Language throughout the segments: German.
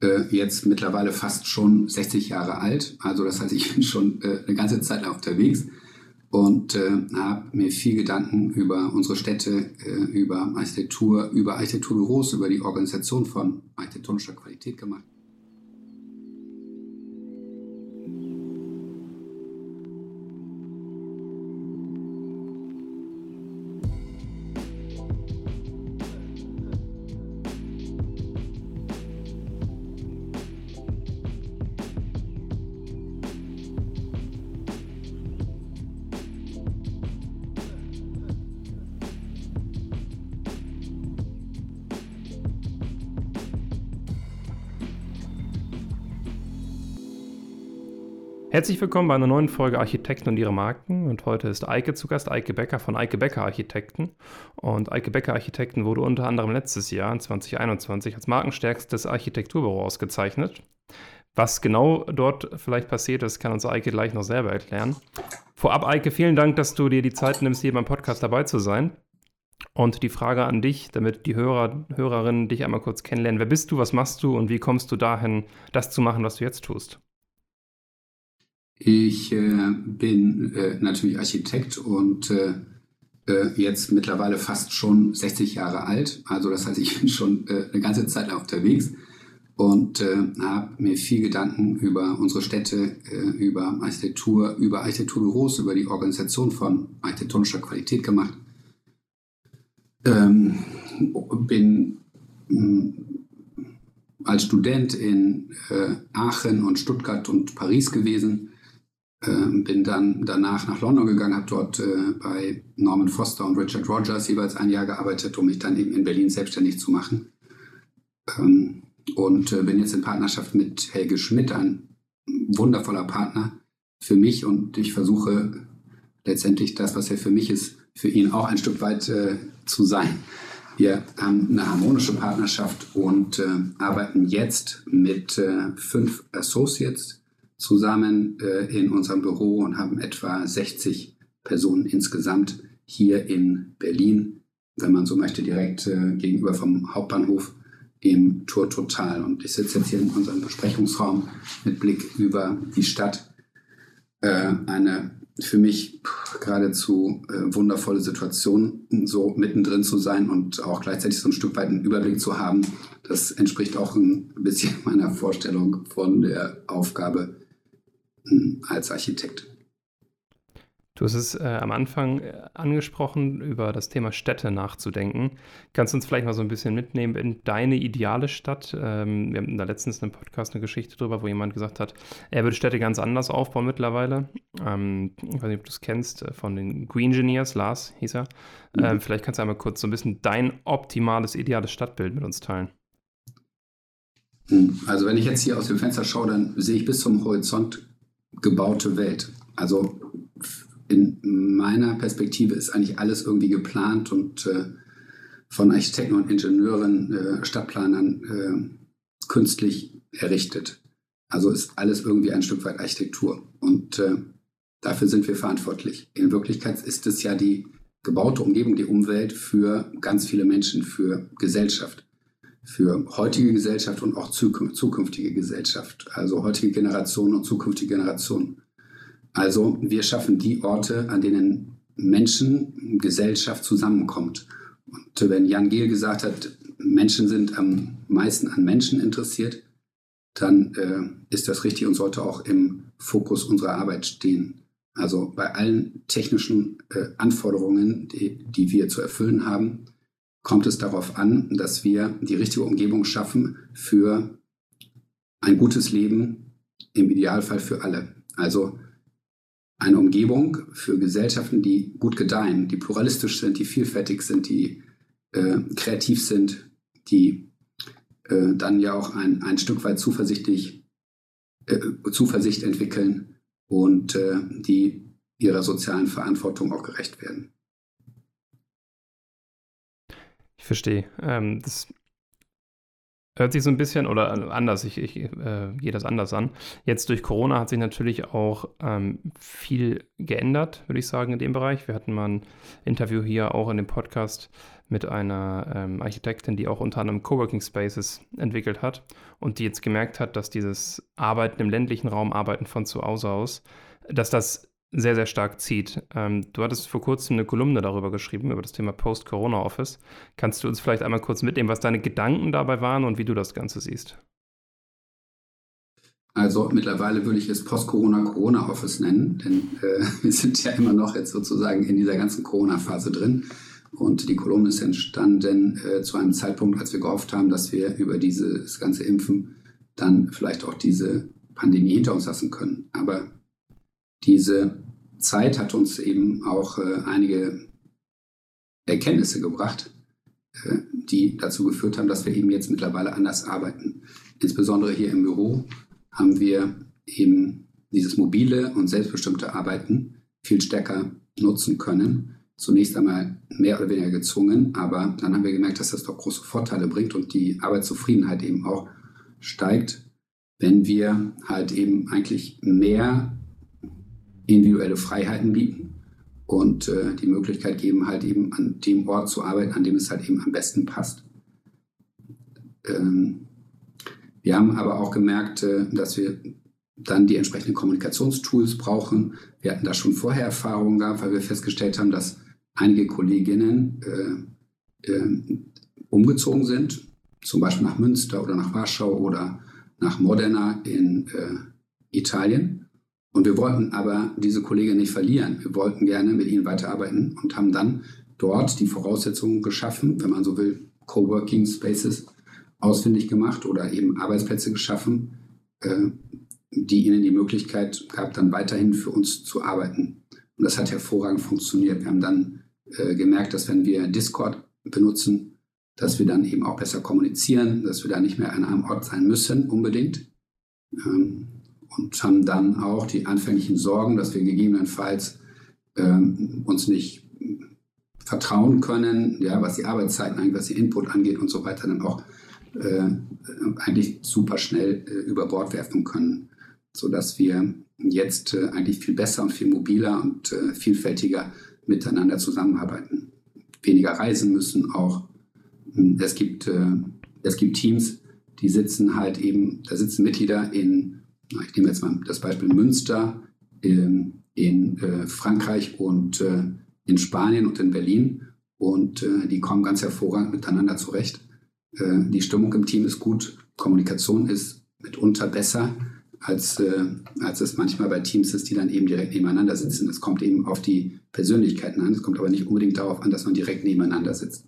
äh, jetzt mittlerweile fast schon 60 Jahre alt. Also das heißt, ich bin schon äh, eine ganze Zeit lang unterwegs und äh, habe mir viel Gedanken über unsere Städte, äh, über Architektur, über Architekturbüros, über die Organisation von architektonischer Qualität gemacht. Herzlich willkommen bei einer neuen Folge Architekten und ihre Marken. Und heute ist Eike zu Gast, Eike Becker von Eike Becker Architekten. Und Eike Becker Architekten wurde unter anderem letztes Jahr, 2021, als markenstärkstes Architekturbüro ausgezeichnet. Was genau dort vielleicht passiert ist, kann uns Eike gleich noch selber erklären. Vorab, Eike, vielen Dank, dass du dir die Zeit nimmst, hier beim Podcast dabei zu sein. Und die Frage an dich, damit die Hörer, Hörerinnen dich einmal kurz kennenlernen. Wer bist du, was machst du und wie kommst du dahin, das zu machen, was du jetzt tust? Ich äh, bin äh, natürlich Architekt und äh, äh jetzt mittlerweile fast schon 60 Jahre alt. Also das heißt, ich bin schon äh, eine ganze Zeit lang unterwegs und äh, habe mir viel Gedanken über unsere Städte, über Architektur, über Architekturbüros, über die Organisation von architektonischer Qualität gemacht. Ähm, bin mh, als Student in Aachen und Stuttgart und Paris gewesen ähm, bin dann danach nach London gegangen, habe dort äh, bei Norman Foster und Richard Rogers jeweils ein Jahr gearbeitet, um mich dann eben in Berlin selbstständig zu machen. Ähm, und äh, bin jetzt in Partnerschaft mit Helge Schmidt, ein wundervoller Partner für mich. Und ich versuche letztendlich das, was er für mich ist, für ihn auch ein Stück weit äh, zu sein. Wir haben eine harmonische Partnerschaft und äh, arbeiten jetzt mit äh, fünf Associates zusammen äh, in unserem Büro und haben etwa 60 Personen insgesamt hier in Berlin, wenn man so möchte, direkt äh, gegenüber vom Hauptbahnhof im Tour Total. Und ich sitze jetzt hier in unserem Besprechungsraum mit Blick über die Stadt. Äh, eine für mich geradezu äh, wundervolle Situation, so mittendrin zu sein und auch gleichzeitig so ein Stück weit einen Überblick zu haben. Das entspricht auch ein bisschen meiner Vorstellung von der Aufgabe, als Architekt. Du hast es äh, am Anfang äh, angesprochen, über das Thema Städte nachzudenken. Kannst du uns vielleicht mal so ein bisschen mitnehmen in deine ideale Stadt? Ähm, wir haben da letztens einen Podcast eine Geschichte drüber, wo jemand gesagt hat, er würde Städte ganz anders aufbauen mittlerweile. Ähm, ich weiß nicht, ob du es kennst, äh, von den Green Engineers, Lars hieß er. Mhm. Ähm, vielleicht kannst du einmal kurz so ein bisschen dein optimales, ideales Stadtbild mit uns teilen. Hm, also wenn ich jetzt hier aus dem Fenster schaue, dann sehe ich bis zum Horizont gebaute Welt. Also in meiner Perspektive ist eigentlich alles irgendwie geplant und äh, von Architekten und Ingenieuren, äh, Stadtplanern äh, künstlich errichtet. Also ist alles irgendwie ein Stück weit Architektur. Und äh, dafür sind wir verantwortlich. In Wirklichkeit ist es ja die gebaute Umgebung, die Umwelt für ganz viele Menschen, für Gesellschaft für heutige Gesellschaft und auch zukünftige Gesellschaft, also heutige Generationen und zukünftige Generationen. Also wir schaffen die Orte, an denen Menschen, Gesellschaft zusammenkommt. Und wenn Jan Gehl gesagt hat, Menschen sind am meisten an Menschen interessiert, dann äh, ist das richtig und sollte auch im Fokus unserer Arbeit stehen. Also bei allen technischen äh, Anforderungen, die, die wir zu erfüllen haben, kommt es darauf an, dass wir die richtige Umgebung schaffen für ein gutes Leben, im Idealfall für alle. Also eine Umgebung für Gesellschaften, die gut gedeihen, die pluralistisch sind, die vielfältig sind, die äh, kreativ sind, die äh, dann ja auch ein, ein Stück weit zuversichtlich, äh, Zuversicht entwickeln und äh, die ihrer sozialen Verantwortung auch gerecht werden. Verstehe. Ähm, das Hört sich so ein bisschen oder anders, ich, ich äh, gehe das anders an. Jetzt durch Corona hat sich natürlich auch ähm, viel geändert, würde ich sagen, in dem Bereich. Wir hatten mal ein Interview hier auch in dem Podcast mit einer ähm, Architektin, die auch unter anderem Coworking Spaces entwickelt hat und die jetzt gemerkt hat, dass dieses Arbeiten im ländlichen Raum, Arbeiten von zu Hause aus, dass das sehr, sehr stark zieht. Ähm, du hattest vor kurzem eine Kolumne darüber geschrieben, über das Thema Post-Corona-Office. Kannst du uns vielleicht einmal kurz mitnehmen, was deine Gedanken dabei waren und wie du das Ganze siehst? Also mittlerweile würde ich es Post-Corona-Corona-Office nennen, denn äh, wir sind ja immer noch jetzt sozusagen in dieser ganzen Corona-Phase drin. Und die Kolumne ist entstanden äh, zu einem Zeitpunkt, als wir gehofft haben, dass wir über dieses ganze Impfen dann vielleicht auch diese Pandemie hinter uns lassen können. Aber diese Zeit hat uns eben auch äh, einige Erkenntnisse gebracht, äh, die dazu geführt haben, dass wir eben jetzt mittlerweile anders arbeiten. Insbesondere hier im Büro haben wir eben dieses mobile und selbstbestimmte Arbeiten viel stärker nutzen können. Zunächst einmal mehr oder weniger gezwungen, aber dann haben wir gemerkt, dass das doch große Vorteile bringt und die Arbeitszufriedenheit eben auch steigt, wenn wir halt eben eigentlich mehr individuelle Freiheiten bieten und äh, die Möglichkeit geben, halt eben an dem Ort zu arbeiten, an dem es halt eben am besten passt. Ähm, wir haben aber auch gemerkt, äh, dass wir dann die entsprechenden Kommunikationstools brauchen. Wir hatten da schon vorher Erfahrungen gehabt, weil wir festgestellt haben, dass einige Kolleginnen äh, äh, umgezogen sind, zum Beispiel nach Münster oder nach Warschau oder nach Modena in äh, Italien und wir wollten aber diese Kollegen nicht verlieren. Wir wollten gerne mit ihnen weiterarbeiten und haben dann dort die Voraussetzungen geschaffen, wenn man so will, Coworking Spaces ausfindig gemacht oder eben Arbeitsplätze geschaffen, äh, die ihnen die Möglichkeit gab, dann weiterhin für uns zu arbeiten. Und das hat hervorragend funktioniert. Wir haben dann äh, gemerkt, dass wenn wir Discord benutzen, dass wir dann eben auch besser kommunizieren, dass wir da nicht mehr an einem Ort sein müssen unbedingt. Ähm, und haben dann auch die anfänglichen Sorgen, dass wir gegebenenfalls ähm, uns nicht vertrauen können, ja, was die Arbeitszeiten angeht, was die Input angeht und so weiter, dann auch äh, eigentlich super schnell äh, über Bord werfen können, sodass wir jetzt äh, eigentlich viel besser und viel mobiler und äh, vielfältiger miteinander zusammenarbeiten. Weniger reisen müssen auch. Es gibt, äh, es gibt Teams, die sitzen halt eben, da sitzen Mitglieder in ich nehme jetzt mal das Beispiel Münster in, in äh, Frankreich und äh, in Spanien und in Berlin. Und äh, die kommen ganz hervorragend miteinander zurecht. Äh, die Stimmung im Team ist gut, Kommunikation ist mitunter besser, als, äh, als es manchmal bei Teams ist, die dann eben direkt nebeneinander sitzen. Es kommt eben auf die Persönlichkeiten an. Es kommt aber nicht unbedingt darauf an, dass man direkt nebeneinander sitzt.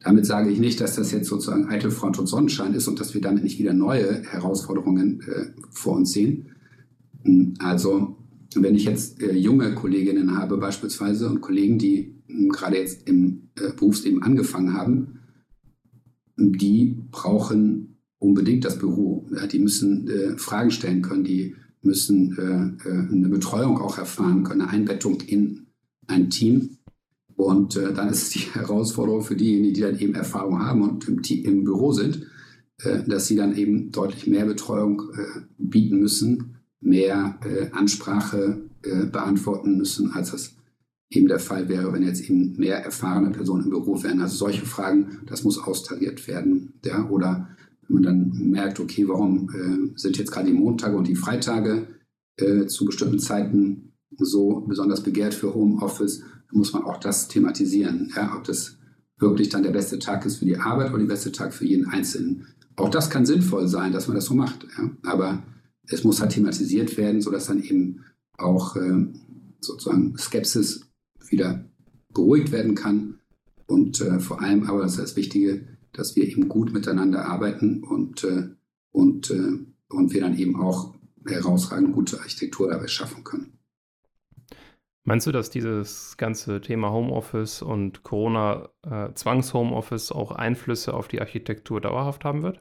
Damit sage ich nicht, dass das jetzt sozusagen eitel Front und Sonnenschein ist und dass wir damit nicht wieder neue Herausforderungen äh, vor uns sehen. Hm, also, wenn ich jetzt äh, junge Kolleginnen habe beispielsweise und Kollegen, die hm, gerade jetzt im äh, Berufsleben angefangen haben, die brauchen unbedingt das Büro. Ja, die müssen äh, Fragen stellen können, die müssen äh, äh, eine Betreuung auch erfahren können, eine Einbettung in ein Team. Und äh, dann ist es die Herausforderung für diejenigen, die dann eben Erfahrung haben und im, im Büro sind, äh, dass sie dann eben deutlich mehr Betreuung äh, bieten müssen, mehr äh, Ansprache äh, beantworten müssen, als das eben der Fall wäre, wenn jetzt eben mehr erfahrene Personen im Büro wären. Also solche Fragen, das muss austariert werden. Ja? Oder wenn man dann merkt, okay, warum äh, sind jetzt gerade die Montage und die Freitage zu bestimmten Zeiten so besonders begehrt für Homeoffice, muss man auch das thematisieren, ja, ob das wirklich dann der beste Tag ist für die Arbeit oder der beste Tag für jeden Einzelnen. Auch das kann sinnvoll sein, dass man das so macht, ja, aber es muss halt thematisiert werden, sodass dann eben auch äh, sozusagen Skepsis wieder beruhigt werden kann und äh, vor allem aber, das ist das Wichtige, dass wir eben gut miteinander arbeiten und, äh, und, äh, und wir dann eben auch herausragend gute Architektur dabei schaffen können. Meinst du, dass dieses ganze Thema Homeoffice und Corona äh, auch Einflüsse auf die Architektur dauerhaft haben wird?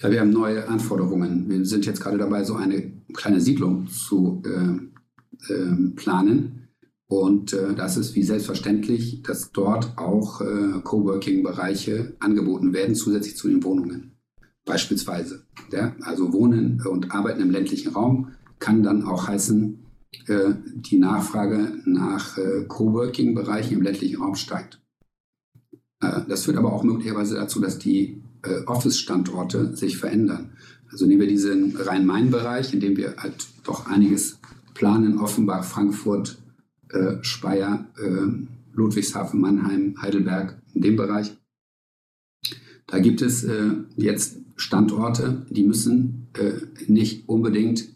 Ja, wir haben neue Anforderungen. Wir sind jetzt gerade dabei, so eine kleine Siedlung zu äh, äh, planen. Und äh, das ist wie selbstverständlich, dass dort auch äh, Coworking-Bereiche angeboten werden, zusätzlich zu den Wohnungen. Beispielsweise. Ja? Also Wohnen und Arbeiten im ländlichen Raum kann dann auch heißen, äh, die Nachfrage nach äh, Coworking-Bereichen im ländlichen Raum steigt. Äh, das führt aber auch möglicherweise dazu, dass die äh, Office-Standorte sich verändern. Also nehmen wir diesen Rhein-Main-Bereich, in dem wir halt doch einiges planen, Offenbach, Frankfurt, Speyer, Ludwigshafen, Mannheim, Heidelberg, in dem Bereich. Da gibt es jetzt Standorte, die müssen nicht unbedingt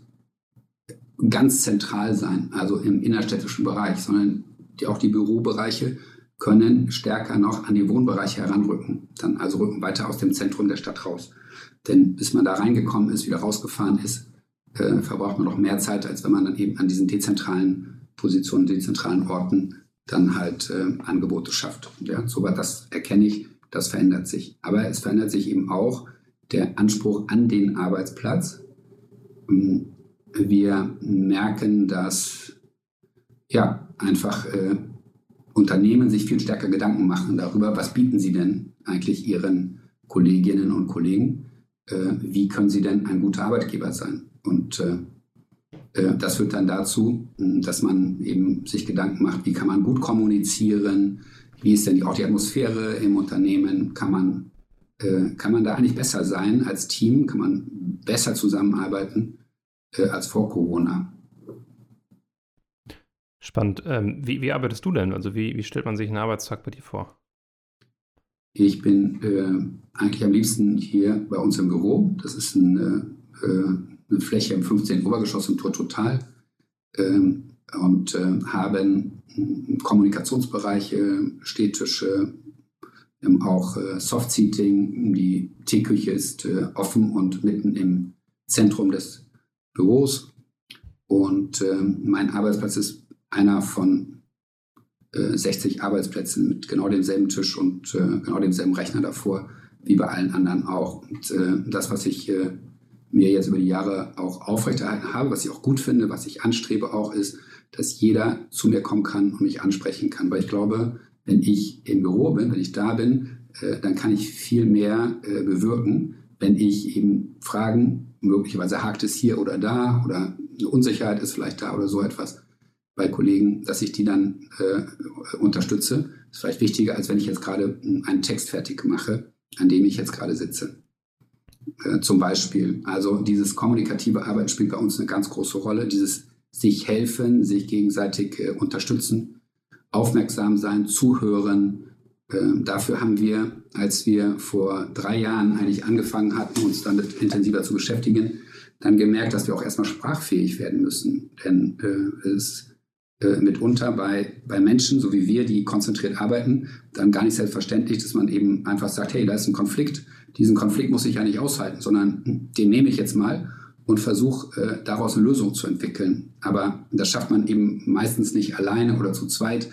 ganz zentral sein, also im innerstädtischen Bereich, sondern die, auch die Bürobereiche können stärker noch an die Wohnbereiche heranrücken, dann also rücken weiter aus dem Zentrum der Stadt raus. Denn bis man da reingekommen ist, wieder rausgefahren ist, äh, verbraucht man noch mehr Zeit, als wenn man dann eben an diesen dezentralen Positionen, den zentralen Orten dann halt äh, Angebote schafft. Ja, soweit das erkenne ich, das verändert sich. Aber es verändert sich eben auch der Anspruch an den Arbeitsplatz. Ähm, wir merken, dass ja einfach äh, Unternehmen sich viel stärker Gedanken machen darüber, was bieten sie denn eigentlich ihren Kolleginnen und Kollegen, äh, wie können sie denn ein guter Arbeitgeber sein. Und äh, äh, das führt dann dazu, dass man eben sich Gedanken macht, wie kann man gut kommunizieren, wie ist denn auch die Atmosphäre im Unternehmen, kann man, äh, kann man da eigentlich besser sein als Team, kann man besser zusammenarbeiten äh, als vor Corona. Spannend. Ähm, wie, wie, arbeitest du denn? Also wie, wie, stellt man sich einen Arbeitstag bei dir vor? Ich bin äh, eigentlich am liebsten hier bei uns im Büro. Das ist ein äh, eine Fläche im 15. Obergeschoss im Tor Total ähm, und äh, haben Kommunikationsbereiche, Stehtische, ähm, auch äh, Soft-Seating. Die Teeküche ist äh, offen und mitten im Zentrum des Büros. Und äh, mein Arbeitsplatz ist einer von 60 äh, Arbeitsplätzen mit genau demselben Tisch und äh, genau demselben Rechner davor, wie bei allen anderen auch. Und äh, das, was ich mir jetzt über die Jahre auch aufrechterhalten habe, was ich auch gut finde, was ich anstrebe auch, ist, dass jeder zu mir kommen kann und mich ansprechen kann. Weil ich glaube, wenn ich im Büro bin, wenn ich da bin, äh, dann kann ich viel mehr äh, bewirken, wenn ich eben Fragen, möglicherweise hakt es hier oder da oder eine Unsicherheit ist vielleicht da oder so etwas bei Kollegen, dass ich die dann äh, unterstütze. Das ist vielleicht wichtiger, als wenn ich jetzt gerade einen Text fertig mache, an dem ich jetzt gerade sitze. Äh, zum Beispiel. Also dieses kommunikative Arbeiten spielt bei uns eine ganz große Rolle. Dieses sich helfen, sich gegenseitig äh, unterstützen, aufmerksam sein, zuhören. Äh, dafür haben wir, als wir vor drei Jahren eigentlich angefangen hatten, uns damit intensiver zu beschäftigen, dann gemerkt, dass wir auch erstmal sprachfähig werden müssen. Denn äh, es äh, mitunter bei, bei Menschen, so wie wir, die konzentriert arbeiten, dann gar nicht selbstverständlich, dass man eben einfach sagt, hey, da ist ein Konflikt, diesen Konflikt muss ich ja nicht aushalten, sondern den nehme ich jetzt mal und versuche äh, daraus eine Lösung zu entwickeln. Aber das schafft man eben meistens nicht alleine oder zu zweit,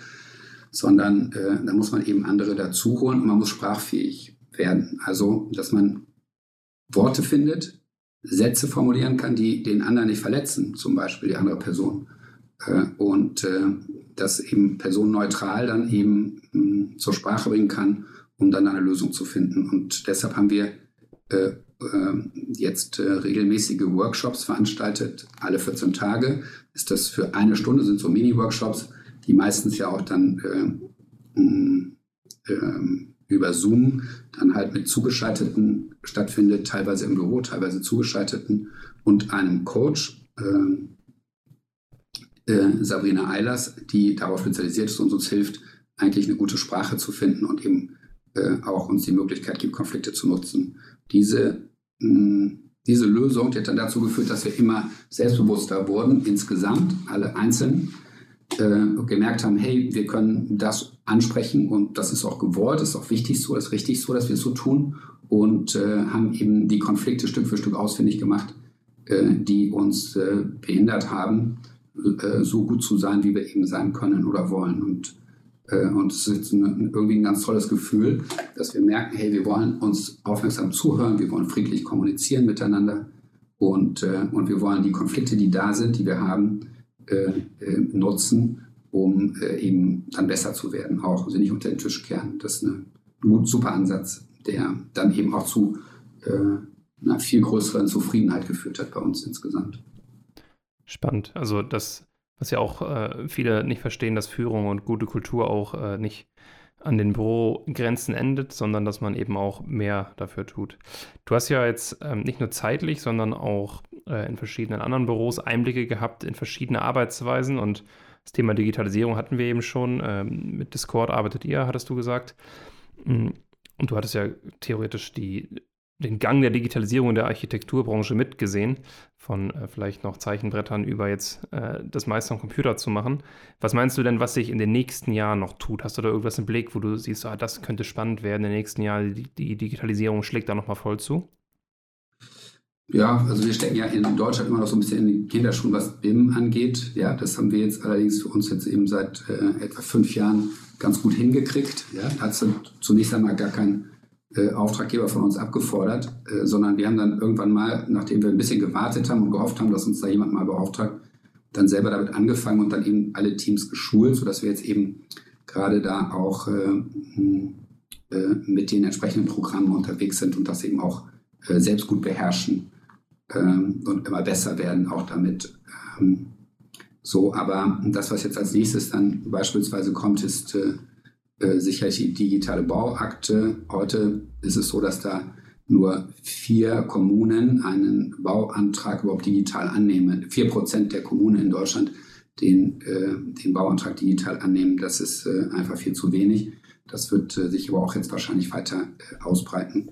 sondern äh, da muss man eben andere dazu holen und man muss sprachfähig werden. Also, dass man Worte findet, Sätze formulieren kann, die den anderen nicht verletzen, zum Beispiel die andere Person. Äh, und äh, das eben personenneutral dann eben hm, zur Sprache bringen kann, um dann eine Lösung zu finden. Und deshalb haben wir äh, jetzt regelmäßige Workshops veranstaltet, alle 14 Tage. Ist das für eine Stunde, sind so Mini-Workshops, die meistens ja auch dann hm, ähm, über Zoom dann halt mit Zugeschalteten stattfindet, teilweise im Büro, teilweise Zugeschalteten und einem Coach. Ähm, äh, Sabrina Eilers, die darauf spezialisiert ist und uns hilft, eigentlich eine gute Sprache zu finden und eben äh, auch uns die Möglichkeit gibt, Konflikte zu nutzen. Diese, mh, diese Lösung die hat dann dazu geführt, dass wir immer selbstbewusster wurden, insgesamt, alle einzeln, äh, gemerkt haben, hey, wir können das ansprechen und das ist auch gewollt, ist auch wichtig so, ist richtig so, dass wir es so tun und äh, haben eben die Konflikte Stück für Stück ausfindig gemacht, äh, die uns äh, behindert haben äh, so gut zu sein, wie wir eben sein können oder wollen. Und, äh, und es ist ein, irgendwie ein ganz tolles Gefühl, dass wir merken, hey, wir wollen uns aufmerksam zuhören, wir wollen friedlich kommunizieren miteinander und, und wir wollen die Konflikte, die da sind, die wir haben, nutzen, um äh, eben dann besser zu werden, auch also nicht unter den Tisch kehren. Das ist ein super Ansatz, der dann eben auch zu äh, einer viel größeren Zufriedenheit geführt hat bei uns insgesamt. Spannend. Also das, was ja auch äh, viele nicht verstehen, dass Führung und gute Kultur auch äh, nicht an den Bürogrenzen endet, sondern dass man eben auch mehr dafür tut. Du hast ja jetzt ähm, nicht nur zeitlich, sondern auch äh, in verschiedenen anderen Büros Einblicke gehabt in verschiedene Arbeitsweisen und das Thema Digitalisierung hatten wir eben schon. Ähm, mit Discord arbeitet ihr, hattest du gesagt. Mm, und du hattest ja theoretisch die, den Gang der Digitalisierung in der Architekturbranche mitgesehen, von äh, vielleicht noch Zeichenbrettern über jetzt äh, das meiste am Computer zu machen. Was meinst du denn, was sich in den nächsten Jahren noch tut? Hast du da irgendwas im Blick, wo du siehst, ah, das könnte spannend werden in den nächsten Jahren, die, die Digitalisierung schlägt da nochmal voll zu? Ja, also wir stecken ja in Deutschland immer noch so ein bisschen in die Kinderschuhen, was BIM angeht. Ja, das haben wir jetzt allerdings für uns jetzt eben seit äh, etwa fünf Jahren ganz gut hingekriegt. Ja, da hat zunächst einmal gar kein äh, Auftraggeber von uns abgefordert, äh, sondern wir haben dann irgendwann mal, nachdem wir ein bisschen gewartet haben und gehofft haben, dass uns da jemand mal beauftragt, dann selber damit angefangen und dann eben alle Teams geschult, sodass wir jetzt eben gerade da auch äh, äh mit den entsprechenden Programmen unterwegs sind und das eben auch äh, selbst gut beherrschen ähm, und immer besser werden auch damit. Ähm, so, aber das, was jetzt als nächstes dann beispielsweise kommt, ist äh, sicherlich die digitale Bauakte. Heute ist es so, dass da nur vier Kommunen einen Bauantrag überhaupt digital annehmen. Vier Prozent der Kommunen in Deutschland den, äh, den Bauantrag digital annehmen. Das ist äh, einfach viel zu wenig. Das wird äh, sich aber auch jetzt wahrscheinlich weiter äh, ausbreiten.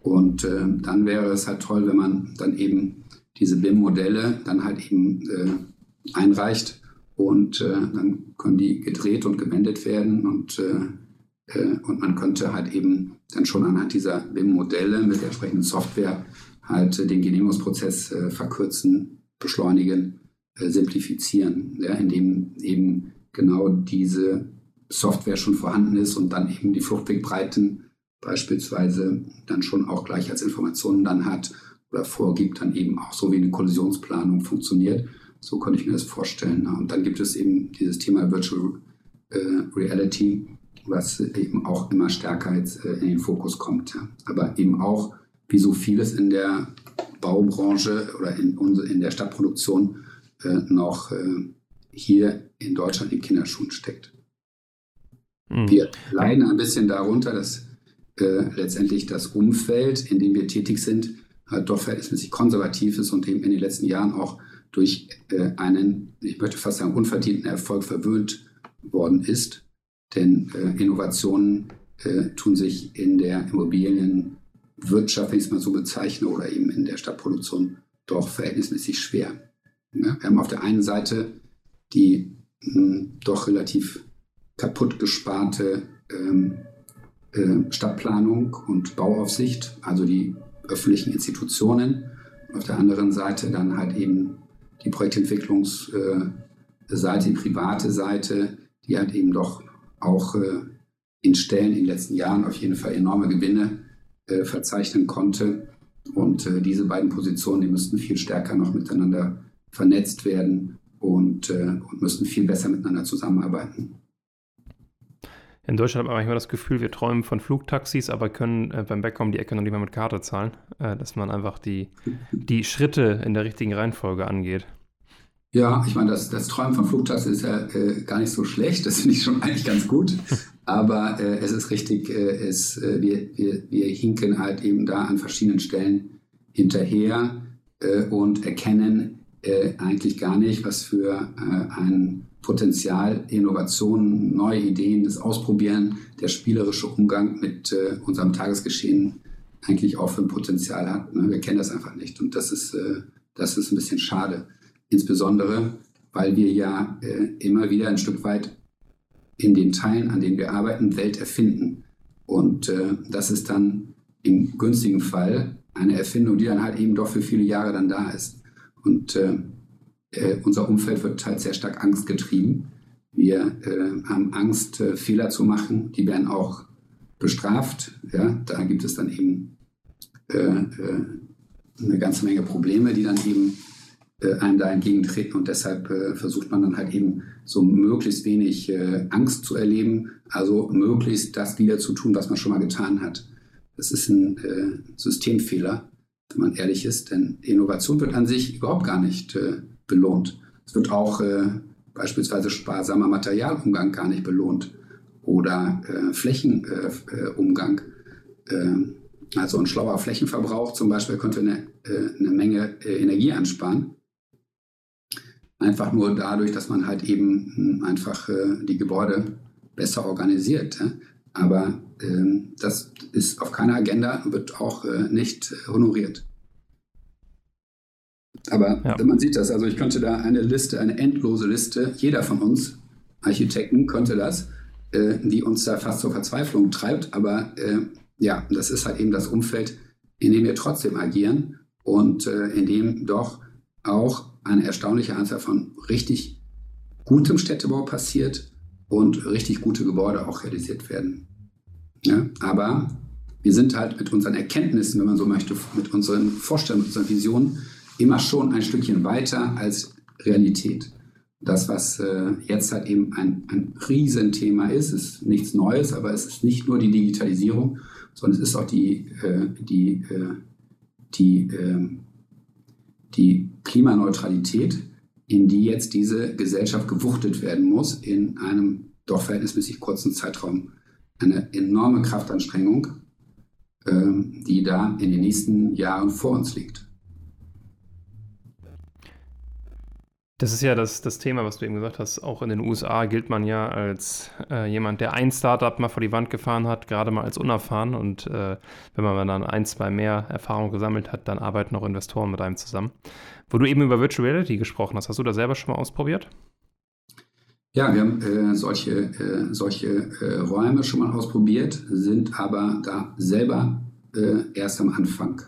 Und äh, dann wäre es halt toll, wenn man dann eben diese BIM-Modelle dann halt eben einreicht und äh, dann können die gedreht und gewendet werden und, äh, äh, und man könnte halt eben dann schon anhand dieser BIM-Modelle mit der entsprechenden Software halt den Genehmigungsprozess verkürzen, beschleunigen, simplifizieren, ja, indem eben genau diese Software schon vorhanden ist und dann eben die Fluchtwegbreiten beispielsweise dann schon auch gleich als Informationen dann hat oder vorgibt, dann eben auch so wie eine Kollisionsplanung funktioniert. So könnte ich mir das vorstellen. Und dann gibt es eben dieses Thema Virtual äh, Reality, was eben auch immer stärker jetzt äh, in den Fokus kommt. Aber eben auch, wie so vieles in der Baubranche oder in, in der Stadtproduktion äh, noch hier in Deutschland in Kinderschuhen steckt. Mhm. Wir leiden ein bisschen darunter, dass letztendlich das Umfeld, in dem wir tätig sind, halt doch verhältnismäßig konservativ ist und eben in den letzten Jahren auch durch äh, einen, ich möchte fast sagen, unverdienten Erfolg verwöhnt worden ist. Denn äh, Innovationen äh, tun sich in der Immobilienwirtschaft, wenn ich es mal so bezeichne, oder eben in der Stadtproduktion doch verhältnismäßig schwer. Ja, wir haben auf der einen Seite die mh, hm, doch relativ kaputt gesparte ähm, äh, Stadtplanung und Bauaufsicht, also die öffentlichen Institutionen. Auf der anderen Seite dann halt eben die Projektentwicklungsseite, die private Seite, die halt eben doch auch äh, in Stellen in den letzten Jahren auf jeden Fall enorme Gewinne äh, verzeichnen konnte. Und diese beiden Positionen, die müssten viel stärker noch miteinander vernetzt werden und, und müssten viel besser miteinander zusammenarbeiten. In Deutschland habe ich manchmal das Gefühl, wir träumen von Flugtaxis, aber können äh, beim Bäcker um die Ecke noch nicht mehr mit Karte zahlen. Äh, dass man einfach die, die Schritte in der richtigen Reihenfolge angeht. Ja, ich meine, das, das Träumen von Flugtaxis ist ja äh, gar nicht so schlecht. Das finde ich schon eigentlich ganz gut. Aber äh, es ist richtig, äh, es, äh, wir, wir, wir hinken halt eben da an verschiedenen Stellen hinterher und erkennen eigentlich gar nicht, was für ein Potenzial, Innovationen, neue Ideen, das Ausprobieren, der spielerische Umgang mit äh, unserem Tagesgeschehen eigentlich auch für ein Potenzial hat. Ne? Wir kennen das einfach nicht und das ist, äh, das ist ein bisschen schade. Insbesondere, weil wir ja äh, immer wieder ein Stück weit in den Teilen, an denen wir arbeiten, Welt erfinden. Und äh, das ist dann im günstigen Fall eine Erfindung, die dann halt eben doch für viele Jahre dann da ist. Und äh, unser Umfeld wird halt sehr stark angstgetrieben. Wir äh, haben Angst, äh, Fehler zu machen. Die werden auch bestraft. Ja? Da gibt es dann eben äh, äh, eine ganze Menge Probleme, die dann eben äh, einem da entgegentreten und deshalb versucht man dann halt eben so möglichst wenig Angst zu erleben, also möglichst das wieder zu tun, was man schon mal getan hat. Das ist ein Systemfehler, wenn man ehrlich ist, denn Innovation wird an sich überhaupt gar nicht belohnt. Es wird auch äh, beispielsweise sparsamer Materialumgang gar nicht belohnt oder Flächenumgang. also ein schlauer Flächenverbrauch zum Beispiel könnte eine, eine Menge Energie ansparen Einfach nur dadurch, dass man halt eben hm, einfach äh, die Gebäude besser organisiert. Ja? Aber ähm, das ist auf keiner Agenda, und wird auch äh, nicht äh, honoriert. Aber ja. man sieht das, also ich könnte da eine Liste, eine endlose Liste, jeder von uns Architekten könnte das, äh, die uns da fast zur Verzweiflung treibt. Aber äh, ja, das ist halt eben das Umfeld, in dem wir trotzdem agieren und äh, in dem doch auch eine erstaunliche Anzahl von richtig gutem Städtebau passiert und richtig gute Gebäude auch realisiert werden. Ja, aber wir sind halt mit unseren Erkenntnissen, wenn man so möchte, mit unseren Vorstellungen, mit unseren Visionen immer schon ein Stückchen weiter als Realität. Das, was äh, jetzt halt eben ein, ein Riesenthema ist, ist nichts Neues, aber es ist nicht nur die Digitalisierung, sondern es ist auch die, äh, die, äh, die ähm, die Klimaneutralität, in die jetzt diese Gesellschaft gewuchtet werden muss, in einem doch verhältnismäßig kurzen Zeitraum. Eine enorme Kraftanstrengung, ähm, die da in den nächsten Jahren vor uns liegt. Das ist ja das, das Thema, was du eben gesagt hast. Auch in den USA gilt man ja als äh, jemand, der ein Startup mal vor die Wand gefahren hat, gerade mal als unerfahren. Und äh, wenn man dann ein, zwei mehr Erfahrungen gesammelt hat, dann arbeiten auch Investoren mit einem zusammen. Wo du eben über Virtual Reality gesprochen hast, hast du das selber schon mal ausprobiert? Ja, wir haben äh, solche, äh, solche äh, Räume schon mal ausprobiert, sind aber da selber äh, erst am Anfang.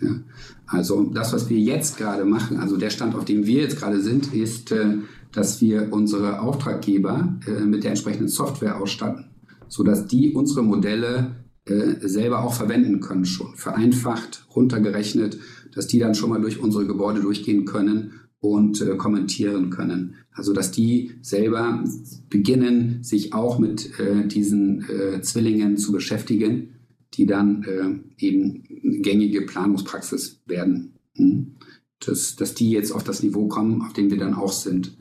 Ja. Also das, was wir jetzt gerade machen, also der Stand, auf dem wir jetzt gerade sind, ist, äh, dass wir unsere Auftraggeber äh, mit der entsprechenden Software ausstatten, sodass die unsere Modelle äh, selber auch verwenden können schon. Vereinfacht, runtergerechnet, dass die dann schon mal durch unsere Gebäude durchgehen können und äh, kommentieren können. Also dass die selber beginnen, sich auch mit äh, diesen äh, Zwillingen zu beschäftigen die dann äh, eben gängige Planungspraxis werden. Hm? Dass, dass die jetzt auf das Niveau kommen, auf dem wir dann auch sind.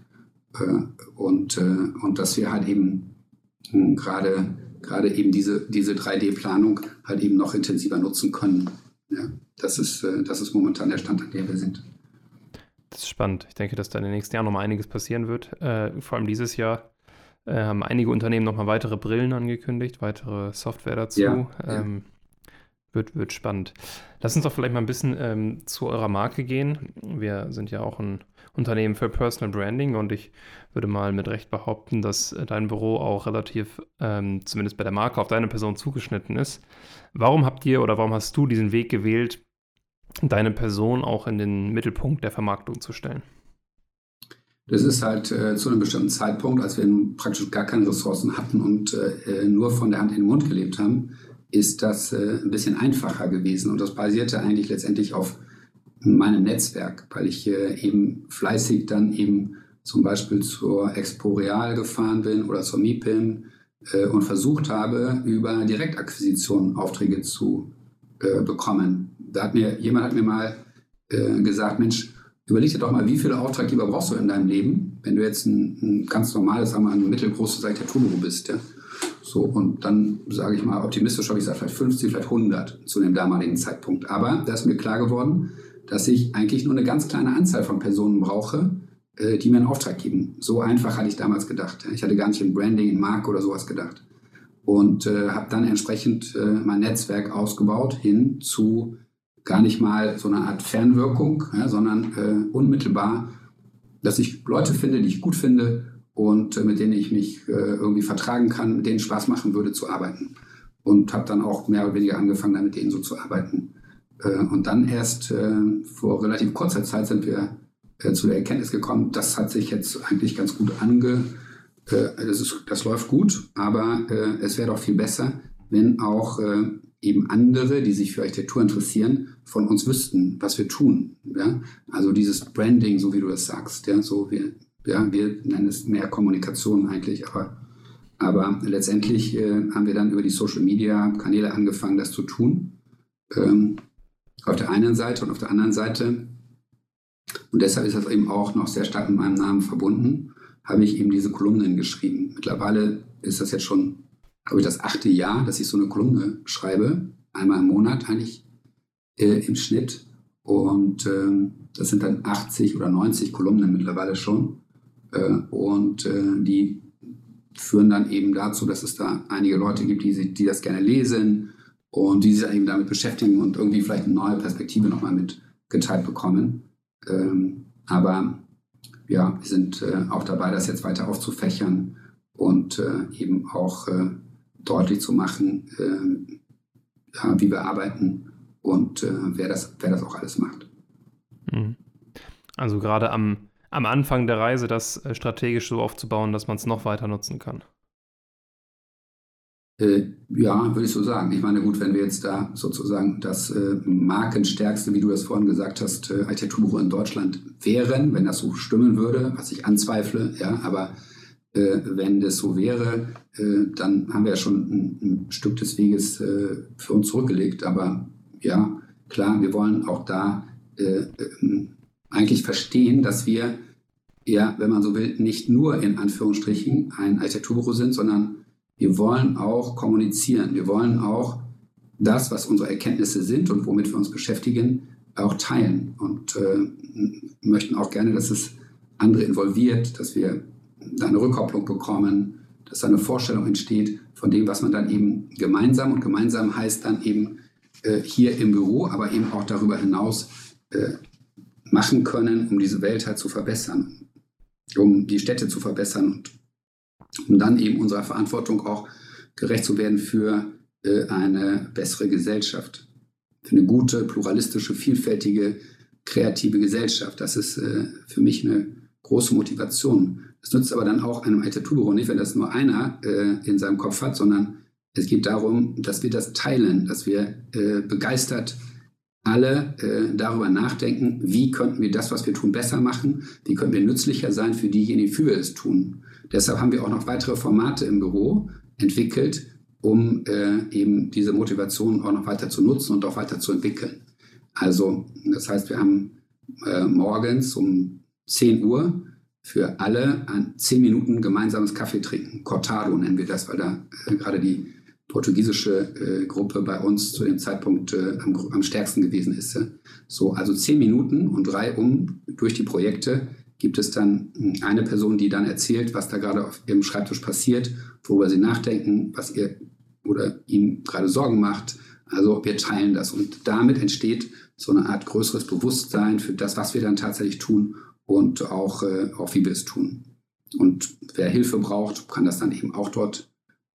Äh, und, äh, und dass wir halt eben hm, gerade gerade eben diese, diese 3D-Planung halt eben noch intensiver nutzen können. Ja, das, ist, äh, das ist momentan der Stand, an dem wir sind. Das ist spannend. Ich denke, dass da in den nächsten Jahren noch mal einiges passieren wird. Äh, vor allem dieses Jahr äh, haben einige Unternehmen nochmal weitere Brillen angekündigt, weitere Software dazu. Ja, ähm, ja. Wird, wird spannend. Lass uns doch vielleicht mal ein bisschen ähm, zu eurer Marke gehen. Wir sind ja auch ein Unternehmen für Personal Branding und ich würde mal mit Recht behaupten, dass dein Büro auch relativ, ähm, zumindest bei der Marke, auf deine Person zugeschnitten ist. Warum habt ihr oder warum hast du diesen Weg gewählt, deine Person auch in den Mittelpunkt der Vermarktung zu stellen? Das ist halt äh, zu einem bestimmten Zeitpunkt, als wir praktisch gar keine Ressourcen hatten und äh, nur von der Hand in den Mund gelebt haben, ist das äh, ein bisschen einfacher gewesen. Und das basierte eigentlich letztendlich auf meinem Netzwerk, weil ich äh, eben fleißig dann eben zum Beispiel zur Expo Real gefahren bin oder zur MIPIM äh, und versucht habe, über Direktakquisition Aufträge zu äh, bekommen. Da hat mir jemand hat mir mal gesagt, Mensch, Überleg dir doch mal, wie viele Auftraggeber brauchst du in deinem Leben, wenn du jetzt ein, ein ganz normales, sagen wir, ein mittelgroßes Architekturbüro bist. Ja? So, und dann sage ich mal, optimistisch habe ich gesagt, vielleicht 50, vielleicht 100 zu dem damaligen Zeitpunkt. Aber da ist mir klar geworden, dass ich eigentlich nur eine ganz kleine Anzahl von Personen brauche, äh, die mir einen Auftrag geben. So einfach hatte ich damals gedacht. Ich hatte gar nicht in Branding, in Marke oder sowas gedacht. Und äh, habe dann entsprechend äh, mein Netzwerk ausgebaut hin zu gar nicht mal so eine Art Fernwirkung, ja, sondern äh, unmittelbar, dass ich Leute finde, die ich gut finde und äh, mit denen ich mich äh, irgendwie vertragen kann, mit denen Spaß machen würde zu arbeiten. Und habe dann auch mehr oder weniger angefangen, dann mit denen so zu arbeiten. Äh, und dann erst äh, vor relativ kurzer Zeit sind wir äh, zu der Erkenntnis gekommen, das hat sich jetzt eigentlich ganz gut ange... das, ist, das läuft gut, aber es wäre doch viel besser, wenn auch eben andere, die sich für Architektur interessieren, von uns wüssten, was wir tun. Ja? Also dieses Branding, so wie du das sagst, ja, so wir, ja, wir nennen es mehr Kommunikation eigentlich, aber, aber letztendlich äh, haben wir dann über die Social Media Kanäle angefangen, das zu tun. Ähm, auf der einen Seite und auf der anderen Seite, und deshalb ist das eben auch noch sehr stark mit meinem Namen verbunden, habe ich eben diese Kolumnen geschrieben. Mittlerweile ist das jetzt schon glaube ich, das achte Jahr, dass ich so eine Kolumne schreibe, einmal im Monat eigentlich äh, im Schnitt. Und äh, das sind dann 80 oder 90 Kolumnen mittlerweile schon. Äh, und äh, die führen dann eben dazu, dass es da einige Leute gibt, die, die das gerne lesen und die sich eben damit beschäftigen und irgendwie vielleicht eine neue Perspektive nochmal mitgeteilt bekommen. Ähm, aber ja, wir sind äh, auch dabei, das jetzt weiter aufzufächern und äh, eben auch deutlich zu machen, äh, wie wir arbeiten und äh, wer, das, wer das auch alles macht. Mhm. Also gerade am, am Anfang der Reise, das äh, strategisch so aufzubauen, dass man es noch weiter nutzen kann. Äh, ja, würde ich so sagen. Ich meine, gut, wenn wir jetzt da sozusagen das äh, markenstärkste, wie du das vorhin gesagt hast, äh, Architekturbüro in Deutschland wären, wenn das so stimmen würde, was ich anzweifle, ja, aber wenn das so wäre, äh, dann haben wir ja schon ein, ein Stück des Weges äh, für uns zurückgelegt. Aber ja, klar, wir wollen auch da äh, ähm, eigentlich verstehen, dass wir ja, wenn man so will, nicht nur in Anführungsstrichen ein Architekturbüro sind, sondern wir wollen auch kommunizieren. Wir wollen auch das, was unsere Erkenntnisse sind und womit wir uns beschäftigen, auch teilen und äh, möchten auch gerne, dass es andere involviert, dass wir eine Rückkopplung bekommen, dass eine Vorstellung entsteht von dem, was man dann eben gemeinsam und gemeinsam heißt dann eben äh, hier im Büro, aber eben auch darüber hinaus äh, machen können, um diese Welt halt zu verbessern, um die Städte zu verbessern und um dann eben unserer Verantwortung auch gerecht zu werden für äh, eine bessere Gesellschaft, für eine gute, pluralistische, vielfältige, kreative Gesellschaft. Das ist äh, für mich eine große Motivation. Es nützt aber dann auch einem Architekturbüro nicht, wenn das nur einer äh, in seinem Kopf hat, sondern es geht darum, dass wir das teilen, dass wir äh, begeistert alle äh, darüber nachdenken, wie könnten wir das, was wir tun, besser machen, wie könnten wir nützlicher sein für diejenigen, für wir es tun. Deshalb haben wir auch noch weitere Formate im Büro entwickelt, um äh, eben diese Motivation auch noch weiter zu nutzen und auch weiter zu entwickeln. Also das heißt, wir haben äh, morgens um 10 Uhr für alle zehn Minuten gemeinsames Kaffee trinken. Cortado nennen wir das, weil da äh, gerade die portugiesische äh, Gruppe bei uns zu dem Zeitpunkt äh, am, am, stärksten gewesen ist. So, also zehn Minuten und drei um durch die Projekte gibt es dann hm, eine Person, die dann erzählt, was da gerade auf ihrem Schreibtisch passiert, worüber sie nachdenken, was ihr oder ihnen gerade Sorgen macht. Also wir teilen das und damit entsteht so eine Art größeres Bewusstsein für das, was wir dann tatsächlich tun und auch, äh, auch wie wir es tun. Und wer Hilfe braucht, kann das dann eben auch dort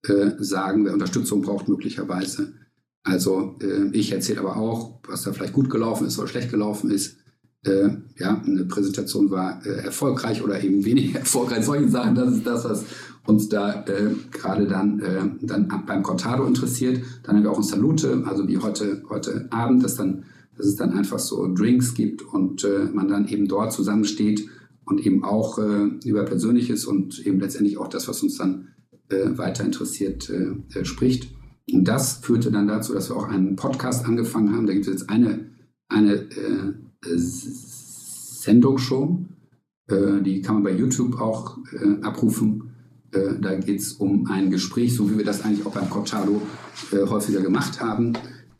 äh, sagen, wer Unterstützung braucht möglicherweise. Also äh, ich erzähle aber auch, was da vielleicht gut gelaufen ist oder schlecht gelaufen ist. Äh, ja, eine Präsentation war äh, erfolgreich oder eben weniger erfolgreich. Solche Sachen, das ist das, was uns da äh, gerade dann, äh, dann beim Cortado interessiert. Dann haben wir auch ein Salute, also wie heute, heute Abend, das dann dass es dann einfach so Drinks gibt und äh, man dann eben dort zusammensteht und eben auch äh, über Persönliches und eben letztendlich auch das, was uns dann äh, weiter interessiert, äh, äh, spricht. Und das führte dann dazu, dass wir auch einen Podcast angefangen haben. Da gibt es jetzt eine, eine äh, Sendung schon, die kann man bei YouTube auch abrufen. da geht es um ein Gespräch, so wie wir das eigentlich auch beim Cortado häufiger gemacht haben.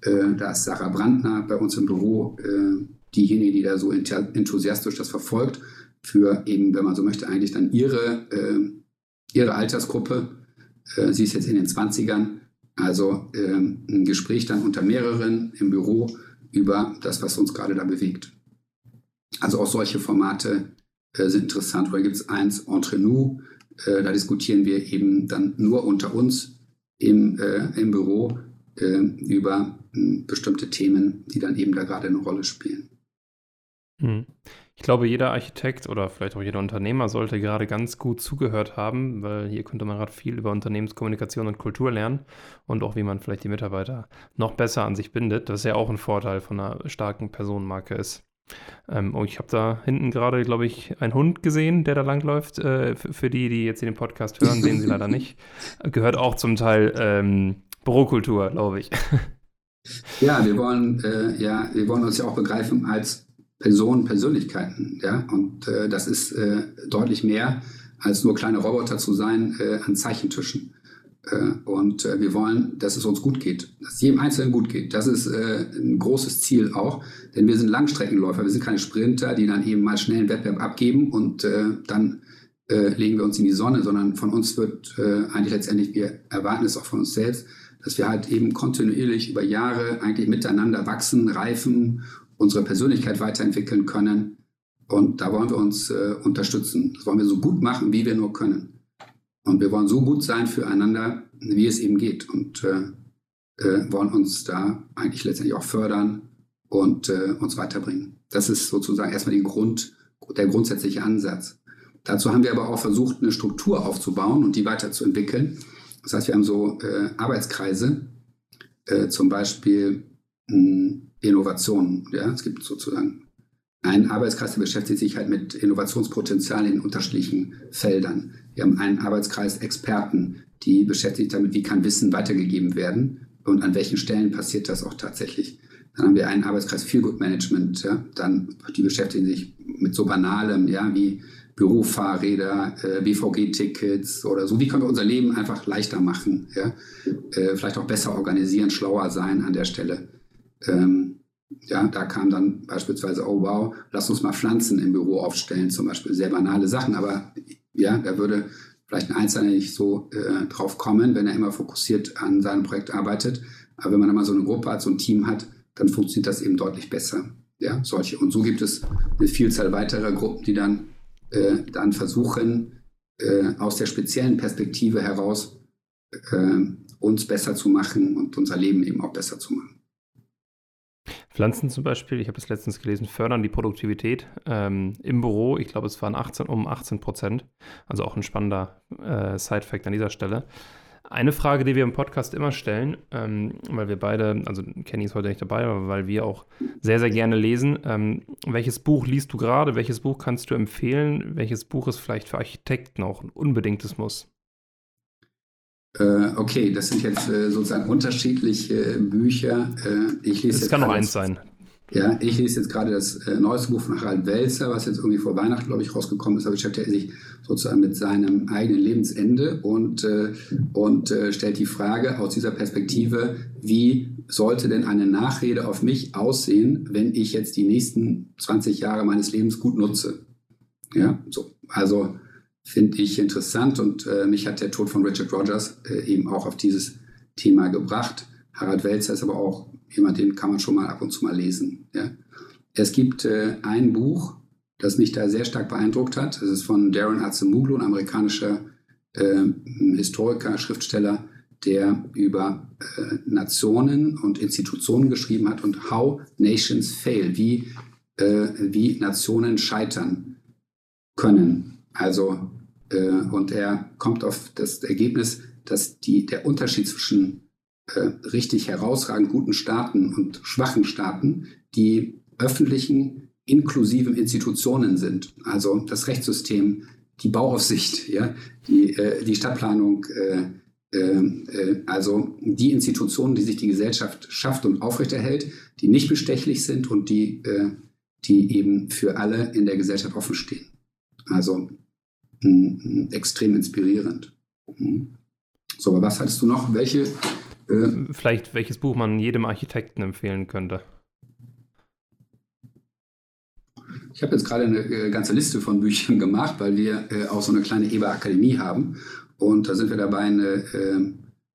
Äh, da ist Sarah Brandner bei uns im Büro äh, diejenige, die da so enthusiastisch das verfolgt, für eben, wenn man so möchte, eigentlich dann ihre, äh, ihre Altersgruppe. Äh, sie ist jetzt in den 20ern. Also ähm, ein Gespräch dann unter mehreren im Büro über das, was uns gerade da bewegt. Also auch solche Formate äh, sind interessant. Oder gibt es eins entre nous, da diskutieren wir eben dann nur unter uns im, im Büro über bestimmte Themen, die dann eben da gerade eine Rolle spielen. Hm. Ich glaube, jeder Architekt oder vielleicht auch jeder Unternehmer sollte gerade ganz gut zugehört haben, weil hier könnte man gerade viel über Unternehmenskommunikation und Kultur lernen und auch wie man vielleicht die Mitarbeiter noch besser an sich bindet, was ja auch ein Vorteil von einer starken Personenmarke ist. Ähm, oh, ich habe da hinten gerade, glaube ich, einen Hund gesehen, der da langläuft. Äh, für die, die jetzt den Podcast hören, sehen sie leider nicht. Gehört auch zum Teil ähm, Bürokultur, glaube ich. Ja, wir wollen, äh, ja, wir wollen uns ja auch begreifen als Personen, Persönlichkeiten. Ja? Und äh, das ist äh, deutlich mehr, als nur kleine Roboter zu sein äh, an Zeichentischen. Äh, und äh, wir wollen, dass es uns gut geht, dass es jedem Einzelnen gut geht. Das ist ein großes Ziel auch, denn wir sind Langstreckenläufer, wir sind keine Sprinter, die dann eben mal schnell einen Wettbewerb abgeben und dann legen wir uns in die Sonne, sondern von uns wird eigentlich letztendlich, wir erwarten es auch von uns selbst, dass wir halt eben kontinuierlich über Jahre eigentlich miteinander wachsen, reifen unsere Persönlichkeit weiterentwickeln können. Und da wollen wir uns äh, unterstützen. Das wollen wir so gut machen, wie wir nur können. Und wir wollen so gut sein füreinander, wie es eben geht. Und äh, äh, wollen uns da eigentlich letztendlich auch fördern und äh, uns weiterbringen. Das ist sozusagen erstmal die Grund, der grundsätzliche Ansatz. Dazu haben wir aber auch versucht, eine Struktur aufzubauen und die weiterzuentwickeln. Das heißt, wir haben so äh, Arbeitskreise, äh, zum Beispiel mh, hm, Innovationen. Ja? Es gibt sozusagen einen Arbeitskreis, der beschäftigt sich halt mit Innovationspotenzial in unterschiedlichen Feldern. Wir haben einen Arbeitskreis Experten, die beschäftigt damit, wie kann Wissen weitergegeben werden und an welchen Stellen passiert das auch tatsächlich. Dann haben wir einen Arbeitskreis Feel Good Management, ja? dann die beschäftigen sich mit so banalem, ja, wie Bürofahrräder, äh, BVG-Tickets oder so. Wie können wir unser Leben einfach leichter machen? Ja? Äh, vielleicht auch besser organisieren, schlauer sein an der Stelle. Ähm, ja, da kam dann beispielsweise, oh wow, lass uns mal Pflanzen im Büro aufstellen, zum Beispiel sehr banale Sachen, aber ja, da würde vielleicht ein Einzelner nicht so äh, drauf kommen, wenn er immer fokussiert an seinem Projekt arbeitet. Aber wenn man immer so eine Gruppe hat, so ein Team hat, dann funktioniert das eben deutlich besser. Ja, solche. Und so gibt es eine Vielzahl weiterer Gruppen, die dann, äh, dann versuchen, äh, aus der speziellen Perspektive heraus äh, uns besser zu machen und unser Leben eben auch besser zu machen. Pflanzen zum Beispiel, ich habe es letztens gelesen, fördern die Produktivität ähm, im Büro. Ich glaube, es waren 18, um 18 Prozent. Also auch ein spannender äh, Side-Fact an dieser Stelle. Eine Frage, die wir im Podcast immer stellen, ähm, weil wir beide, also Kenny ist heute nicht dabei, aber weil wir auch sehr, sehr gerne lesen. Ähm, welches Buch liest du gerade? Welches Buch kannst du empfehlen? Welches Buch ist vielleicht für Architekten auch ein unbedingtes Muss? Äh, okay, das sind jetzt äh, sozusagen unterschiedliche Bücher. Äh, ich lese das kann noch eins sein. Ja, ich lese jetzt gerade das äh, neueste Buch von Harald Welzer, was jetzt irgendwie vor Weihnachten, glaube ich, rausgekommen ist. Da beschäftigt er sich sozusagen mit seinem eigenen Lebensende und, äh, und äh, stellt die Frage aus dieser Perspektive, wie sollte denn eine Nachrede auf mich aussehen, wenn ich jetzt die nächsten 20 Jahre meines Lebens gut nutze? Ja, so. Also finde ich interessant und äh, mich hat der Tod von Richard Rogers äh, eben auch auf dieses Thema gebracht. Harald Welzer ist aber auch jemand, den kann man schon mal ab und zu mal lesen. Ja. Es gibt äh, ein Buch, das mich da sehr stark beeindruckt hat. Das ist von Darren Acemoglu, ein amerikanischer äh, Historiker, Schriftsteller, der über äh, Nationen und Institutionen geschrieben hat und How Nations Fail, wie, äh, wie Nationen scheitern können. Also, äh, und er kommt auf das Ergebnis, dass die, der Unterschied zwischen äh, richtig herausragend guten Staaten und schwachen Staaten die öffentlichen, inklusiven Institutionen sind. Also das Rechtssystem, die Bauaufsicht, ja, die, äh, die Stadtplanung, äh, äh, äh, also die Institutionen, die sich die Gesellschaft schafft und aufrechterhält, die nicht bestechlich sind und die, die eben für alle in der Gesellschaft offen stehen. Also extrem inspirierend. Mhm. So, aber was hattest du noch? Welche? Äh, Vielleicht welches Buch man jedem Architekten empfehlen könnte. Ich habe jetzt gerade eine äh, ganze Liste von Büchern gemacht, weil wir äh, auch so eine kleine EBA-Akademie haben. Und da sind wir dabei, eine, äh,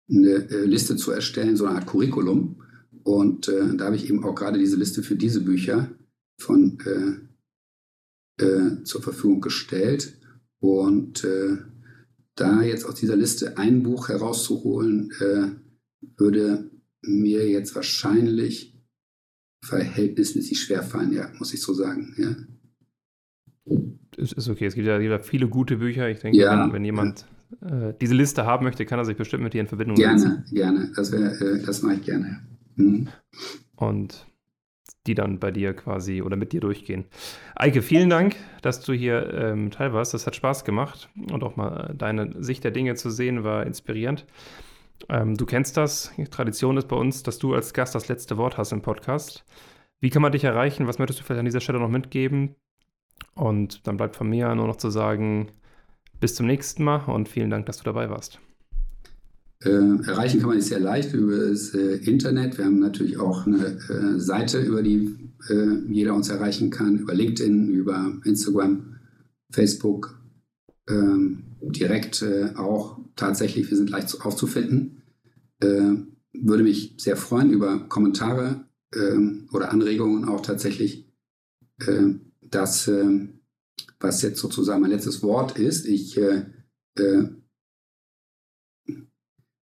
eine äh, Liste zu erstellen, so eine Art Curriculum. Und äh, da habe ich eben auch gerade diese Liste für diese Bücher von zur Verfügung gestellt. Und da jetzt aus dieser Liste ein Buch herauszuholen, würde mir jetzt wahrscheinlich verhältnismäßig schwer fallen, ja, muss ich so sagen. Ja. Es ist okay, es gibt ja, gibt viele gute Bücher. Ich denke, ja, wenn, wenn, jemand ja. äh, diese Liste haben möchte, kann er sich bestimmt mit dir in Verbindung gerne, setzen. Gerne, gerne. Das, äh, das mache ich gerne. Mhm. Und die dann bei dir quasi oder mit dir durchgehen. Eike, vielen Dank, dass du hier ähm, teil warst. Das hat Spaß gemacht und auch mal deine Sicht der Dinge zu sehen war inspirierend. Ähm, du kennst das. Tradition ist bei uns, dass du als Gast das letzte Wort hast im Podcast. Wie kann man dich erreichen? Was möchtest du vielleicht an dieser Stelle noch mitgeben? Und dann bleibt von mir nur noch zu sagen, bis zum nächsten Mal und vielen Dank, dass du dabei warst. Äh, erreichen kann man es sehr leicht über das äh, Internet. Wir haben natürlich auch eine äh, Seite, über die äh, jeder uns erreichen kann, über LinkedIn, über Instagram, Facebook, ähm, direkt äh, auch tatsächlich, wir sind leicht aufzufinden. Äh, würde mich sehr freuen über Kommentare ähm, oder Anregungen auch tatsächlich. das, was jetzt sozusagen mein letztes Wort ist, ich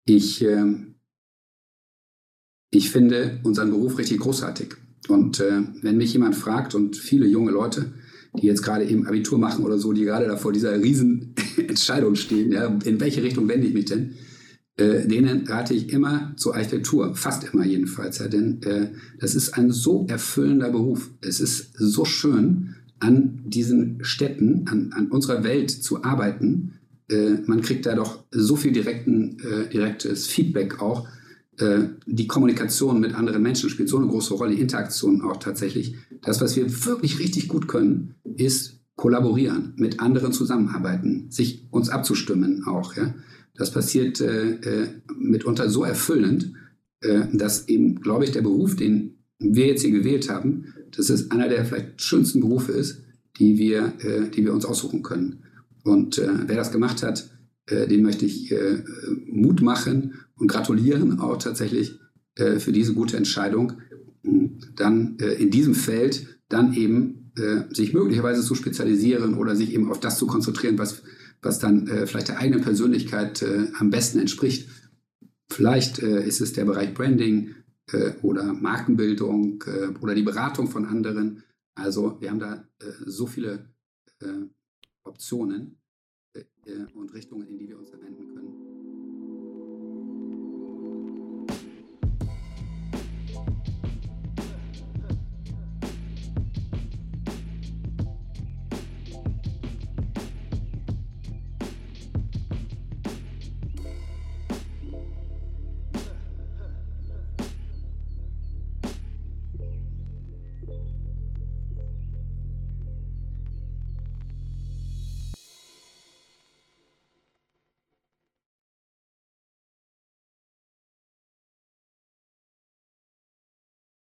ich, äh, ich finde unseren Beruf richtig großartig. Und äh, wenn mich jemand fragt und viele junge Leute, die jetzt gerade eben Abitur machen oder so, die gerade da vor dieser riesen Entscheidung stehen, ja, in welche Richtung wende ich mich denn, äh, denen rate ich immer zur Architektur, fast immer jedenfalls. Ja, denn äh, das ist ein so erfüllender Beruf. Es ist so schön, an diesen Städten, an, an unserer Welt zu arbeiten äh, man kriegt da doch so viel direkten, äh, direktes Feedback auch. Äh, die Kommunikation mit anderen Menschen spielt so eine große Rolle, die Interaktion auch tatsächlich. Das, was wir wirklich richtig gut können, ist kollaborieren, mit anderen zusammenarbeiten, sich uns abzustimmen auch. Ja? Das passiert äh, äh, mitunter so erfüllend, äh, dass eben, glaube ich, der Beruf, den wir jetzt hier gewählt haben, dass es einer der vielleicht schönsten Berufe ist, die wir, die wir uns aussuchen können. Und äh, wer das gemacht hat, äh, den möchte ich äh, Mut machen und gratulieren auch tatsächlich äh, für diese gute Entscheidung, dann äh, in diesem Feld dann eben äh, sich möglicherweise zu spezialisieren oder sich eben auf das zu konzentrieren, was, was dann vielleicht der eigenen Persönlichkeit am besten entspricht. Vielleicht ist es der Bereich Branding oder Markenbildung oder die Beratung von anderen. Also wir haben da so viele Optionen äh, und Richtungen, in die wir uns wenden können.